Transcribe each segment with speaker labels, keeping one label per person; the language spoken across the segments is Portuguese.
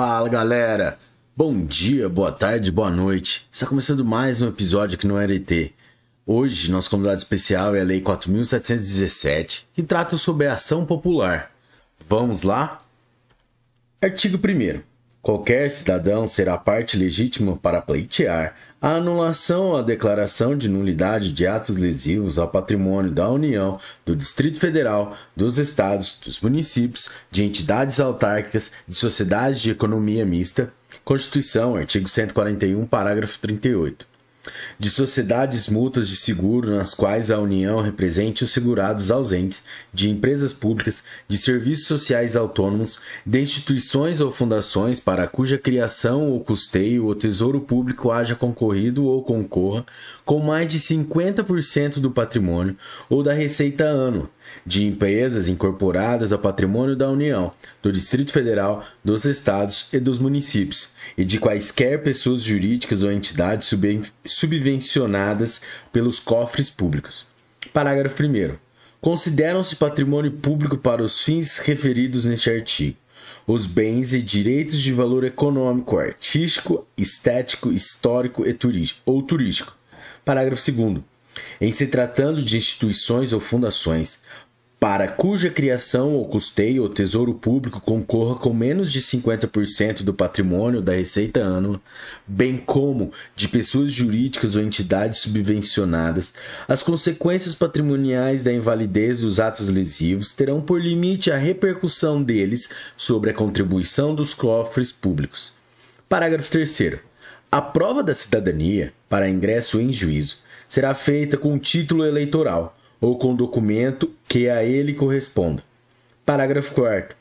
Speaker 1: Fala galera, bom dia, boa tarde, boa noite. Está começando mais um episódio aqui no RT. Hoje, nosso convidado especial é a Lei 4.717, que trata sobre a ação popular. Vamos lá? Artigo 1. Qualquer cidadão será parte legítima para pleitear a anulação ou a declaração de nulidade de atos lesivos ao patrimônio da União, do Distrito Federal, dos Estados, dos municípios, de entidades autárquicas, de sociedades de economia mista. Constituição, artigo 141, parágrafo 38 de sociedades mútuas de seguro nas quais a União represente os segurados ausentes, de empresas públicas, de serviços sociais autônomos, de instituições ou fundações para cuja criação ou custeio o Tesouro Público haja concorrido ou concorra com mais de 50% do patrimônio ou da receita ano de empresas incorporadas ao patrimônio da União, do Distrito Federal, dos Estados e dos municípios, e de quaisquer pessoas jurídicas ou entidades subvencionadas pelos cofres públicos. Parágrafo 1. Consideram-se patrimônio público para os fins referidos neste artigo os bens e direitos de valor econômico, artístico, estético, histórico e turístico, ou turístico. Parágrafo 2 em se tratando de instituições ou fundações, para cuja criação ou custeio o Tesouro Público concorra com menos de 50% do patrimônio da receita ânua, bem como de pessoas jurídicas ou entidades subvencionadas, as consequências patrimoniais da invalidez dos atos lesivos terão por limite a repercussão deles sobre a contribuição dos cofres públicos. Parágrafo 3. A prova da cidadania, para ingresso em juízo, será feita com título eleitoral ou com documento que a ele corresponda. Parágrafo 4.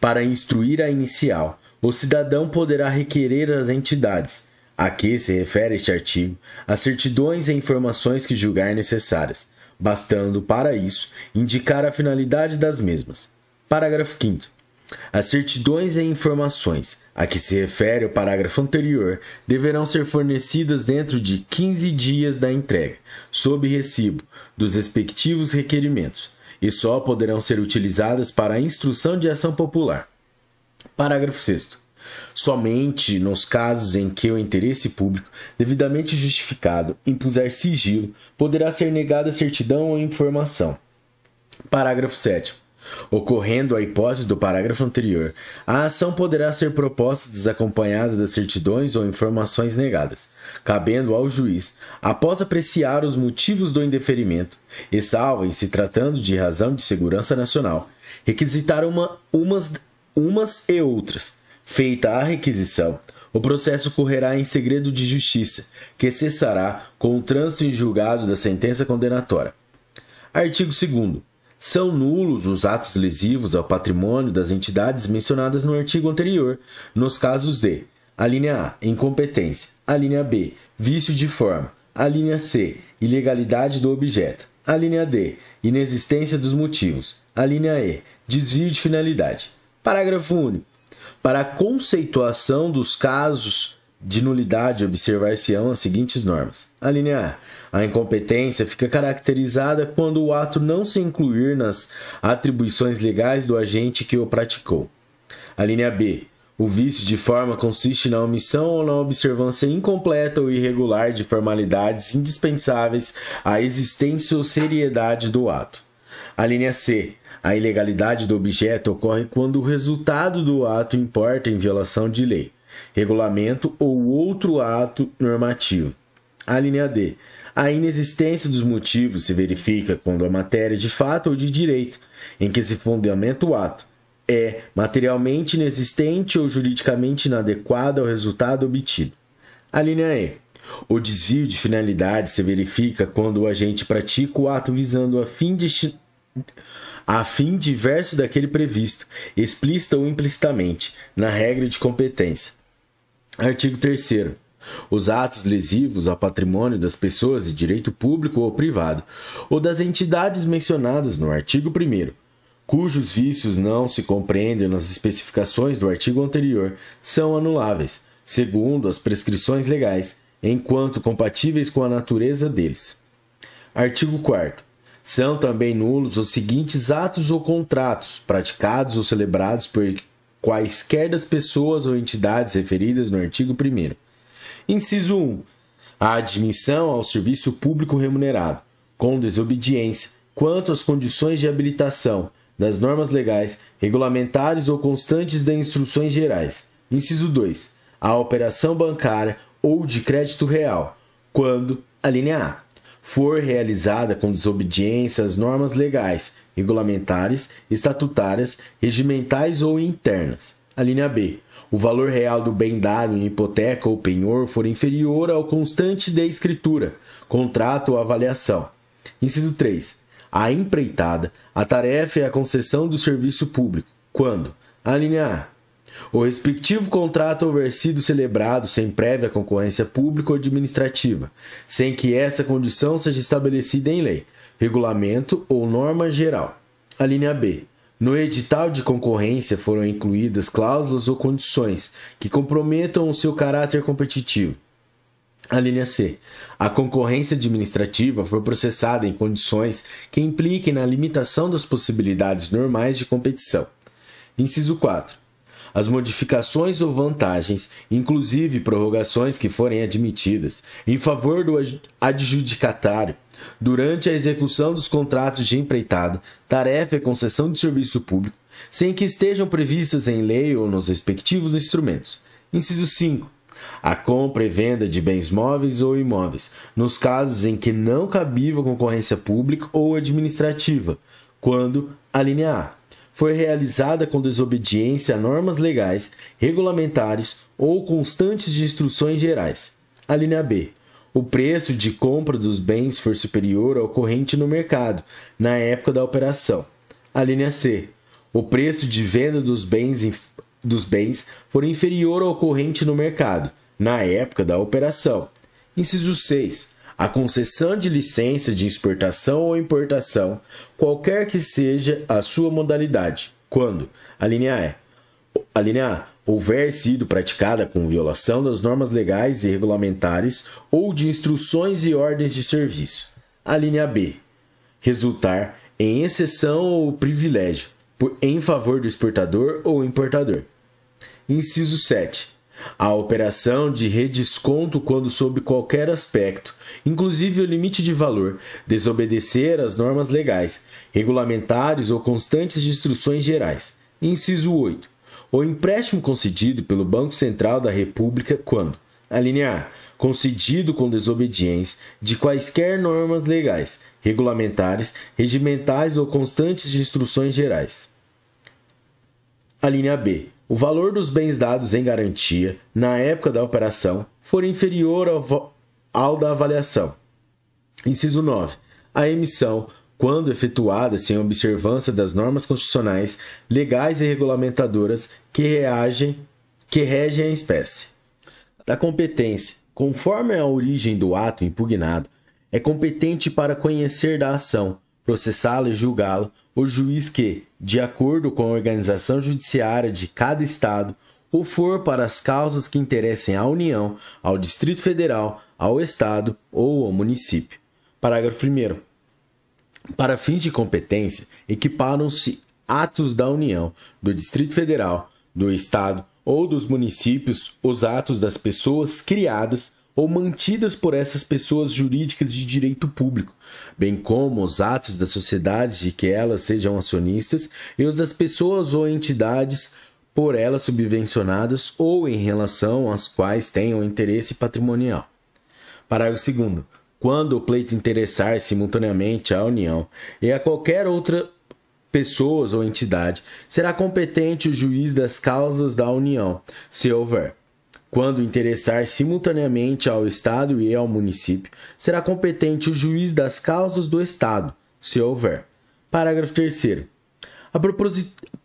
Speaker 1: Para instruir a inicial, o cidadão poderá requerer às entidades a que se refere este artigo as certidões e informações que julgar necessárias, bastando para isso indicar a finalidade das mesmas. Parágrafo 5. As certidões e informações a que se refere o parágrafo anterior deverão ser fornecidas dentro de 15 dias da entrega, sob recibo dos respectivos requerimentos, e só poderão ser utilizadas para a instrução de ação popular. Parágrafo 6. Somente nos casos em que o interesse público, devidamente justificado, impuser sigilo, poderá ser negada certidão ou informação. Parágrafo 7. Ocorrendo a hipótese do parágrafo anterior, a ação poderá ser proposta desacompanhada das certidões ou informações negadas, cabendo ao juiz, após apreciar os motivos do indeferimento, e salvo em se tratando de razão de segurança nacional, requisitar uma, umas, umas e outras. Feita a requisição, o processo correrá em segredo de justiça, que cessará com o trânsito em julgado da sentença condenatória. Artigo 2 são nulos os atos lesivos ao patrimônio das entidades mencionadas no artigo anterior, nos casos de: a linha A, incompetência, a linha B, vício de forma, a linha C, ilegalidade do objeto, a linha D, inexistência dos motivos, a linha E, desvio de finalidade. Parágrafo único. Para a conceituação dos casos de nulidade observar-se-ão as seguintes normas. A linha A. A incompetência fica caracterizada quando o ato não se incluir nas atribuições legais do agente que o praticou. A linha B. O vício de forma consiste na omissão ou na observância incompleta ou irregular de formalidades indispensáveis à existência ou seriedade do ato. A linha C. A ilegalidade do objeto ocorre quando o resultado do ato importa em violação de lei regulamento ou outro ato normativo. A linha D. A inexistência dos motivos se verifica quando a matéria de fato ou de direito, em que se fundamenta o ato, é materialmente inexistente ou juridicamente inadequada ao resultado obtido. A linha E. O desvio de finalidade se verifica quando o agente pratica o ato visando a fim de a fim diverso daquele previsto, explícita ou implicitamente, na regra de competência. Artigo 3 os atos lesivos ao patrimônio das pessoas de direito público ou privado, ou das entidades mencionadas no artigo 1, cujos vícios não se compreendem nas especificações do artigo anterior, são anuláveis, segundo as prescrições legais, enquanto compatíveis com a natureza deles. Artigo 4. São também nulos os seguintes atos ou contratos praticados ou celebrados por quaisquer das pessoas ou entidades referidas no artigo 1. Inciso 1. A admissão ao serviço público remunerado, com desobediência, quanto às condições de habilitação, das normas legais, regulamentares ou constantes das instruções gerais. Inciso 2. A operação bancária ou de crédito real, quando, a linha A, for realizada com desobediência às normas legais, regulamentares, estatutárias, regimentais ou internas. A linha B. O valor real do bem dado em hipoteca ou penhor for inferior ao constante de escritura, contrato ou avaliação. Inciso 3. A empreitada. A tarefa é a concessão do serviço público. Quando? A linha A o respectivo contrato houver sido celebrado sem prévia concorrência pública ou administrativa, sem que essa condição seja estabelecida em lei, regulamento ou norma geral. A linha B. No edital de concorrência foram incluídas cláusulas ou condições que comprometam o seu caráter competitivo. A linha C. A concorrência administrativa for processada em condições que impliquem na limitação das possibilidades normais de competição. Inciso 4 as modificações ou vantagens, inclusive prorrogações que forem admitidas, em favor do adjudicatário durante a execução dos contratos de empreitada, tarefa e concessão de serviço público, sem que estejam previstas em lei ou nos respectivos instrumentos. Inciso 5. A compra e venda de bens móveis ou imóveis, nos casos em que não cabível concorrência pública ou administrativa, quando, a linha A, foi realizada com desobediência a normas legais, regulamentares ou constantes de instruções gerais. A linha B. O preço de compra dos bens for superior ao corrente no mercado, na época da operação. A linha C. O preço de venda dos bens, dos bens for inferior ao corrente no mercado, na época da operação. Inciso 6 a concessão de licença de exportação ou importação, qualquer que seja a sua modalidade, quando? A linha E, a linha A. Houver sido praticada com violação das normas legais e regulamentares ou de instruções e ordens de serviço. A linha B. Resultar em exceção ou privilégio por, em favor do exportador ou importador. Inciso 7 a operação de redesconto quando sob qualquer aspecto, inclusive o limite de valor, desobedecer às normas legais, regulamentares ou constantes de instruções gerais. Inciso 8. O empréstimo concedido pelo Banco Central da República quando a linha A concedido com desobediência de quaisquer normas legais, regulamentares, regimentais ou constantes de instruções gerais. A linha B o valor dos bens dados em garantia na época da operação for inferior ao, ao da avaliação. Inciso 9. A emissão, quando efetuada sem observância das normas constitucionais, legais e regulamentadoras que, reagem, que regem a espécie. Da competência. Conforme a origem do ato impugnado, é competente para conhecer da ação, processá-la e julgá-la o juiz que, de acordo com a organização judiciária de cada Estado, ou for para as causas que interessem à União, ao Distrito Federal, ao Estado ou ao município. Parágrafo 1. Para fins de competência, equiparam-se atos da União, do Distrito Federal, do Estado ou dos municípios os atos das pessoas criadas ou mantidas por essas pessoas jurídicas de direito público, bem como os atos das sociedades de que elas sejam acionistas e os das pessoas ou entidades por elas subvencionadas ou em relação às quais tenham interesse patrimonial. Parágrafo 2 quando o pleito interessar simultaneamente à União e a qualquer outra pessoas ou entidade, será competente o juiz das causas da União, se houver quando interessar simultaneamente ao Estado e ao município, será competente o juiz das causas do Estado, se houver. Parágrafo 3. A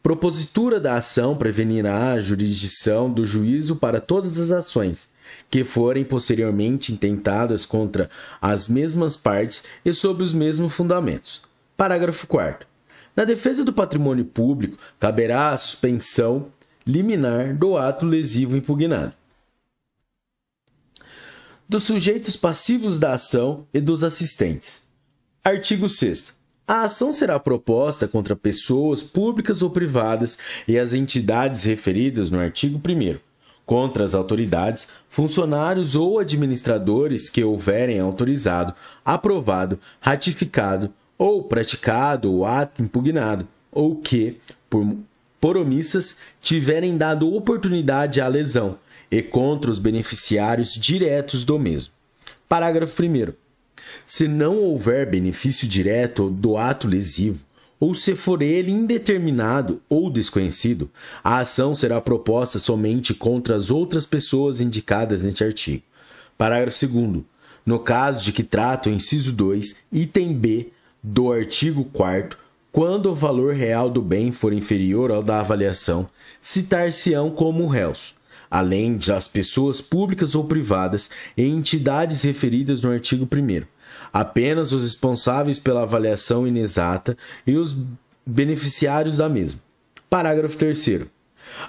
Speaker 1: propositura da ação prevenirá a jurisdição do juízo para todas as ações que forem posteriormente intentadas contra as mesmas partes e sob os mesmos fundamentos. Parágrafo 4. Na defesa do patrimônio público, caberá a suspensão liminar do ato lesivo impugnado dos sujeitos passivos da ação e dos assistentes. Artigo 6. A ação será proposta contra pessoas públicas ou privadas e as entidades referidas no artigo 1 contra as autoridades, funcionários ou administradores que houverem autorizado, aprovado, ratificado ou praticado o ato impugnado, ou que, por, por omissas, tiverem dado oportunidade à lesão, e contra os beneficiários diretos do mesmo. Parágrafo 1. Se não houver benefício direto do ato lesivo, ou se for ele indeterminado ou desconhecido, a ação será proposta somente contra as outras pessoas indicadas neste artigo. Parágrafo 2. No caso de que trata o inciso 2, item B do artigo 4, quando o valor real do bem for inferior ao da avaliação, citar-se-ão como réus, além das pessoas públicas ou privadas e entidades referidas no artigo 1 apenas os responsáveis pela avaliação inexata e os beneficiários da mesma. Parágrafo 3.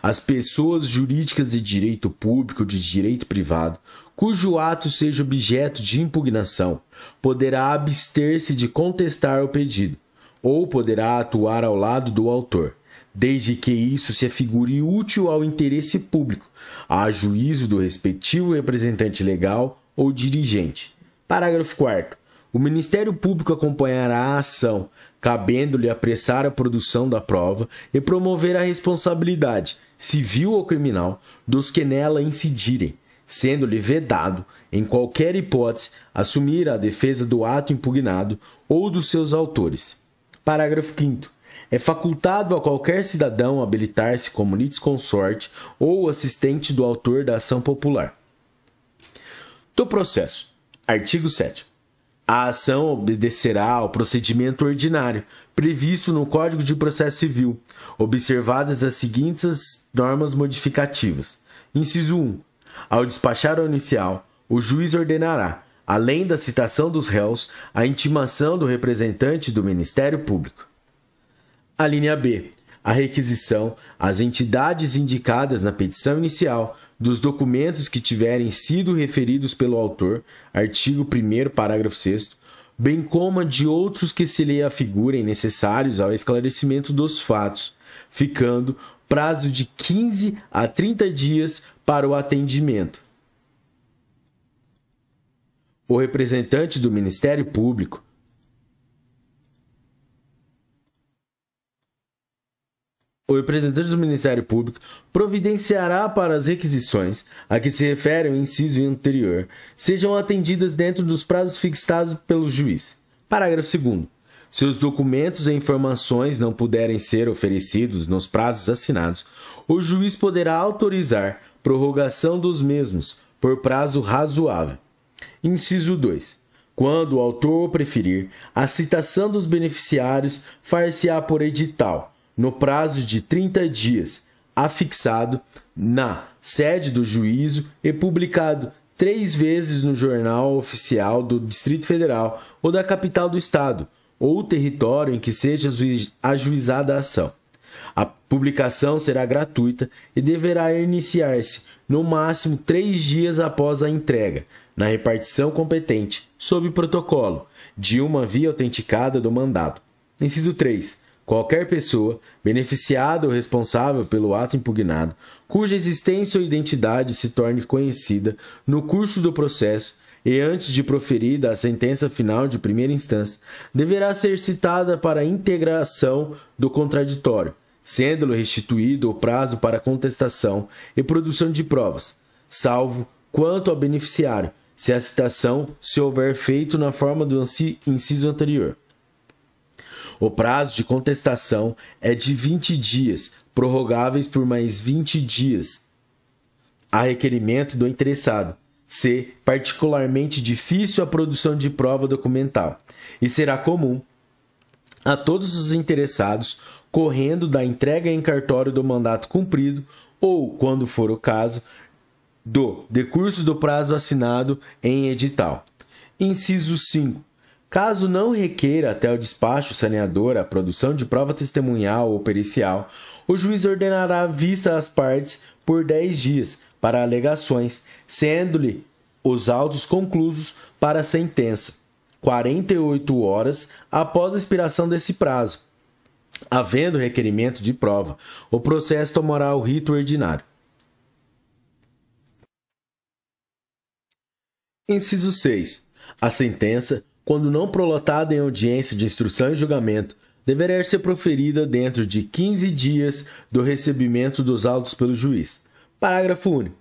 Speaker 1: As pessoas jurídicas de direito público ou de direito privado, cujo ato seja objeto de impugnação, poderá abster-se de contestar o pedido, ou poderá atuar ao lado do autor, desde que isso se afigure útil ao interesse público, a juízo do respectivo representante legal ou dirigente. Parágrafo 4 o Ministério Público acompanhará a ação, cabendo-lhe apressar a produção da prova e promover a responsabilidade, civil ou criminal, dos que nela incidirem, sendo-lhe vedado, em qualquer hipótese, assumir a defesa do ato impugnado ou dos seus autores. Parágrafo 5. É facultado a qualquer cidadão habilitar-se como litisconsorte ou assistente do autor da ação popular. Do processo. Artigo 7. A ação obedecerá ao procedimento ordinário previsto no Código de Processo Civil, observadas as seguintes normas modificativas. Inciso 1. Ao despachar o inicial, o juiz ordenará, além da citação dos réus, a intimação do representante do Ministério Público. A linha B a requisição às entidades indicadas na petição inicial dos documentos que tiverem sido referidos pelo autor, artigo 1 parágrafo 6 bem como a de outros que se lhe afigurem necessários ao esclarecimento dos fatos, ficando prazo de 15 a 30 dias para o atendimento. O representante do Ministério Público o representante do Ministério Público providenciará para as requisições a que se refere o inciso anterior sejam atendidas dentro dos prazos fixados pelo juiz. Parágrafo 2. Se os documentos e informações não puderem ser oferecidos nos prazos assinados, o juiz poderá autorizar prorrogação dos mesmos por prazo razoável. Inciso 2. Quando o autor preferir, a citação dos beneficiários far-se-á por edital no prazo de 30 dias, afixado na sede do juízo e publicado três vezes no Jornal Oficial do Distrito Federal ou da capital do Estado, ou território em que seja ajuizada a ação. A publicação será gratuita e deverá iniciar-se no máximo três dias após a entrega, na repartição competente, sob protocolo, de uma via autenticada do mandado. Inciso 3 qualquer pessoa, beneficiada ou responsável pelo ato impugnado, cuja existência ou identidade se torne conhecida no curso do processo e antes de proferida a sentença final de primeira instância, deverá ser citada para integração do contraditório, sendo-lhe restituído o prazo para contestação e produção de provas, salvo quanto ao beneficiário, se a citação se houver feito na forma do inciso anterior. O prazo de contestação é de 20 dias, prorrogáveis por mais 20 dias, a requerimento do interessado. C. Particularmente difícil a produção de prova documental, e será comum a todos os interessados, correndo da entrega em cartório do mandato cumprido ou, quando for o caso, do decurso do prazo assinado em edital. Inciso 5. Caso não requeira até o despacho saneador a produção de prova testemunhal ou pericial, o juiz ordenará vista às partes por 10 dias para alegações, sendo-lhe os autos conclusos para a sentença. 48 horas após a expiração desse prazo. Havendo requerimento de prova, o processo tomará o rito ordinário. Inciso 6. A sentença, quando não prolatada em audiência de instrução e julgamento, deverá ser proferida dentro de 15 dias do recebimento dos autos pelo juiz. Parágrafo único.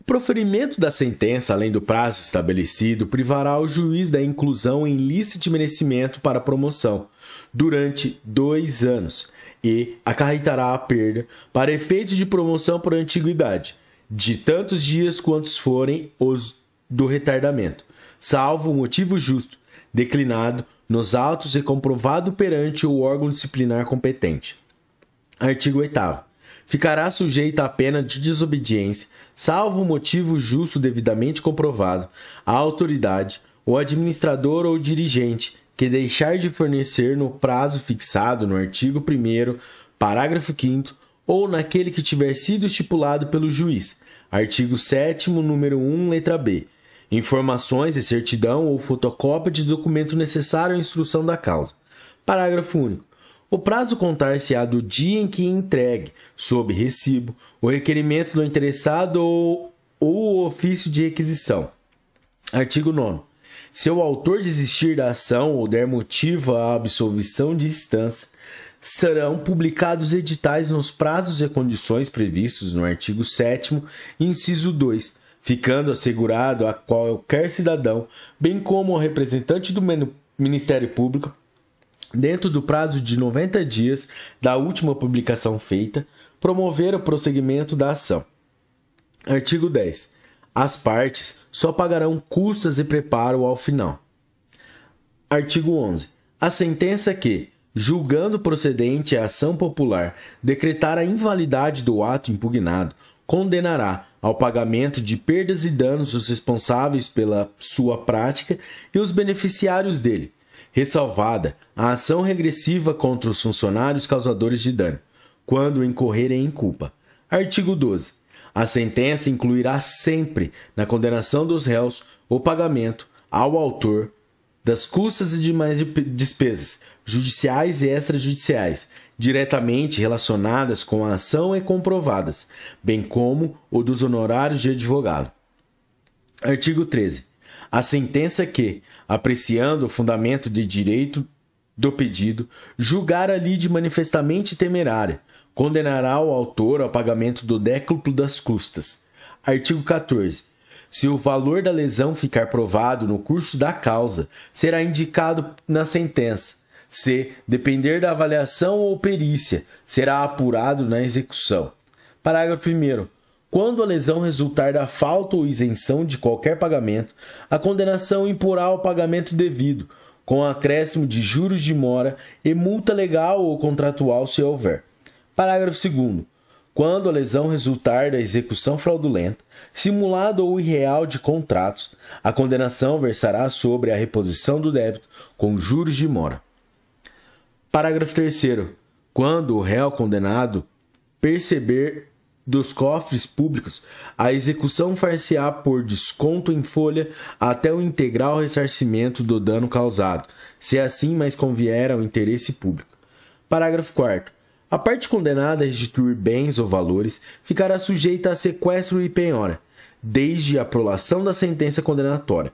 Speaker 1: O proferimento da sentença, além do prazo estabelecido, privará o juiz da inclusão em lista de merecimento para promoção durante dois anos e acarretará a perda, para efeitos de promoção por antiguidade, de tantos dias quantos forem os do retardamento, salvo motivo justo, declinado nos autos e comprovado perante o órgão disciplinar competente. Artigo 8 Ficará sujeita à pena de desobediência, salvo motivo justo devidamente comprovado, a autoridade, o administrador ou dirigente que deixar de fornecer no prazo fixado no artigo 1 parágrafo 5 ou naquele que tiver sido estipulado pelo juiz. Artigo 7 número 1, letra B informações e certidão ou fotocópia de documento necessário à instrução da causa. Parágrafo único. O prazo contar-se-á do dia em que entregue, sob recibo, o requerimento do interessado ou, o ofício de requisição. Artigo 9. Se o autor desistir da ação ou der motivo à absolvição de instância, serão publicados editais nos prazos e condições previstos no artigo 7, inciso 2, ficando assegurado a qualquer cidadão, bem como ao representante do Ministério Público, dentro do prazo de 90 dias da última publicação feita, promover o prosseguimento da ação. Artigo 10. As partes só pagarão custas e preparo ao final. Artigo 11. A sentença que, julgando procedente a ação popular, decretar a invalidade do ato impugnado, condenará ao pagamento de perdas e danos os responsáveis pela sua prática e os beneficiários dele, ressalvada a ação regressiva contra os funcionários causadores de dano, quando incorrerem em culpa. Artigo 12. A sentença incluirá sempre, na condenação dos réus, o pagamento ao autor das custas e demais despesas, judiciais e extrajudiciais, diretamente relacionadas com a ação e comprovadas, bem como o dos honorários de advogado. Artigo 13. A sentença que, apreciando o fundamento de direito do pedido, julgar a lide manifestamente temerária, condenará o autor ao pagamento do décuplo das custas. Artigo 14. Se o valor da lesão ficar provado no curso da causa, será indicado na sentença, se depender da avaliação ou perícia, será apurado na execução. Parágrafo 1. Quando a lesão resultar da falta ou isenção de qualquer pagamento, a condenação imporá o pagamento devido, com acréscimo de juros de mora e multa legal ou contratual se houver. Parágrafo 2. Quando a lesão resultar da execução fraudulenta, simulada ou irreal de contratos, a condenação versará sobre a reposição do débito com juros de mora. Parágrafo 3. Quando o réu condenado perceber dos cofres públicos, a execução far-se-á por desconto em folha até o integral ressarcimento do dano causado, se assim mais convier ao interesse público. Parágrafo 4. A parte condenada a restituir bens ou valores ficará sujeita a sequestro e penhora, desde a prolação da sentença condenatória.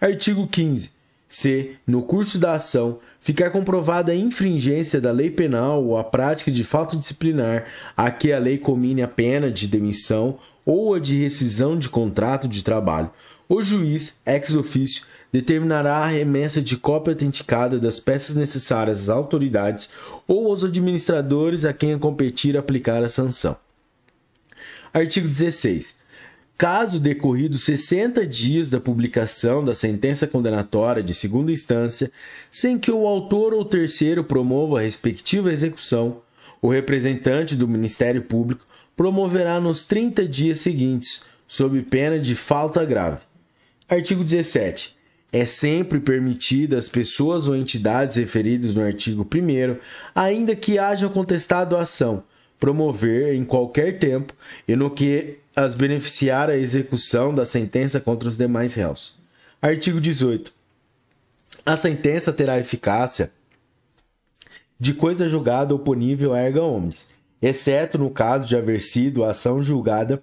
Speaker 1: Artigo 15 se, no curso da ação, ficar comprovada a infringência da lei penal ou a prática de falta disciplinar a que a lei comine a pena de demissão ou a de rescisão de contrato de trabalho, o juiz, ex officio, determinará a remessa de cópia autenticada das peças necessárias às autoridades ou aos administradores a quem competir aplicar a sanção. Artigo 16. Caso decorridos 60 dias da publicação da sentença condenatória de segunda instância, sem que o autor ou terceiro promova a respectiva execução, o representante do Ministério Público promoverá nos 30 dias seguintes, sob pena de falta grave. Artigo 17. É sempre permitido às pessoas ou entidades referidas no artigo 1, ainda que hajam contestado a ação, promover em qualquer tempo e no que as beneficiar a execução da sentença contra os demais réus. Artigo 18. a sentença terá eficácia de coisa julgada oponível a erga omnes, exceto no caso de haver sido a ação julgada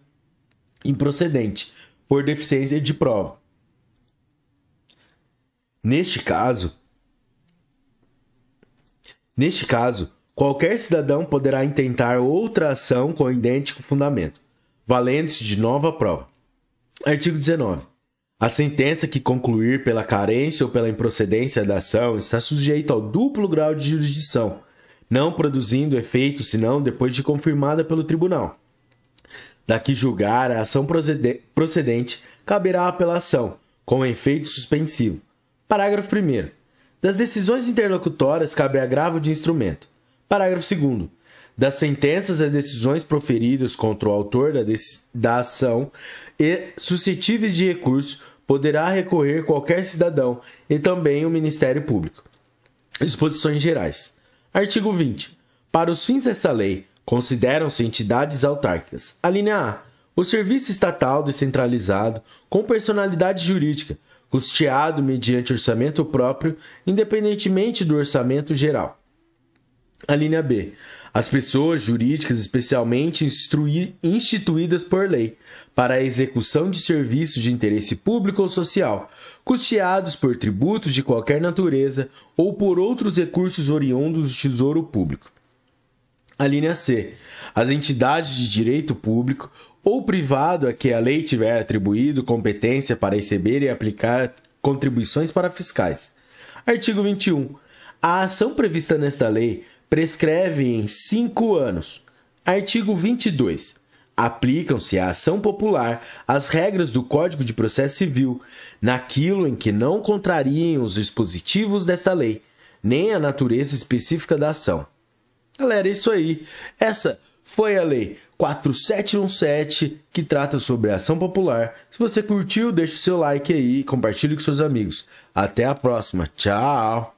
Speaker 1: improcedente, por deficiência de prova. Neste caso, neste caso, qualquer cidadão poderá intentar outra ação com idêntico fundamento, valendo-se de nova prova. Artigo 19. A sentença que concluir pela carência ou pela improcedência da ação está sujeita ao duplo grau de jurisdição, não produzindo efeito senão depois de confirmada pelo tribunal. Daqui julgar a ação procedente, caberá a apelação, com efeito suspensivo. Parágrafo 1. Das decisões interlocutórias cabe agravo de instrumento. Parágrafo 2. Das sentenças e decisões proferidas contra o autor da, da ação e suscetíveis de recurso poderá recorrer qualquer cidadão e também o Ministério Público. Disposições Gerais. Artigo 20. Para os fins desta lei, consideram-se entidades autárquicas. A linha A. O serviço estatal descentralizado, com personalidade jurídica, custeado mediante orçamento próprio, independentemente do orçamento geral. A linha B. As pessoas jurídicas especialmente instituídas por lei para a execução de serviços de interesse público ou social, custeados por tributos de qualquer natureza ou por outros recursos oriundos do Tesouro Público. A linha C. As entidades de direito público ou privado a que a lei tiver atribuído competência para receber e aplicar contribuições para fiscais. Artigo 21. A ação prevista nesta lei prescreve em cinco anos. Artigo 22. Aplicam-se à ação popular as regras do Código de Processo Civil, naquilo em que não contrariem os dispositivos desta lei, nem a natureza específica da ação. Galera, é isso aí. Essa foi a lei 4717 que trata sobre ação popular. Se você curtiu, deixe o seu like aí e compartilhe com seus amigos. Até a próxima. Tchau!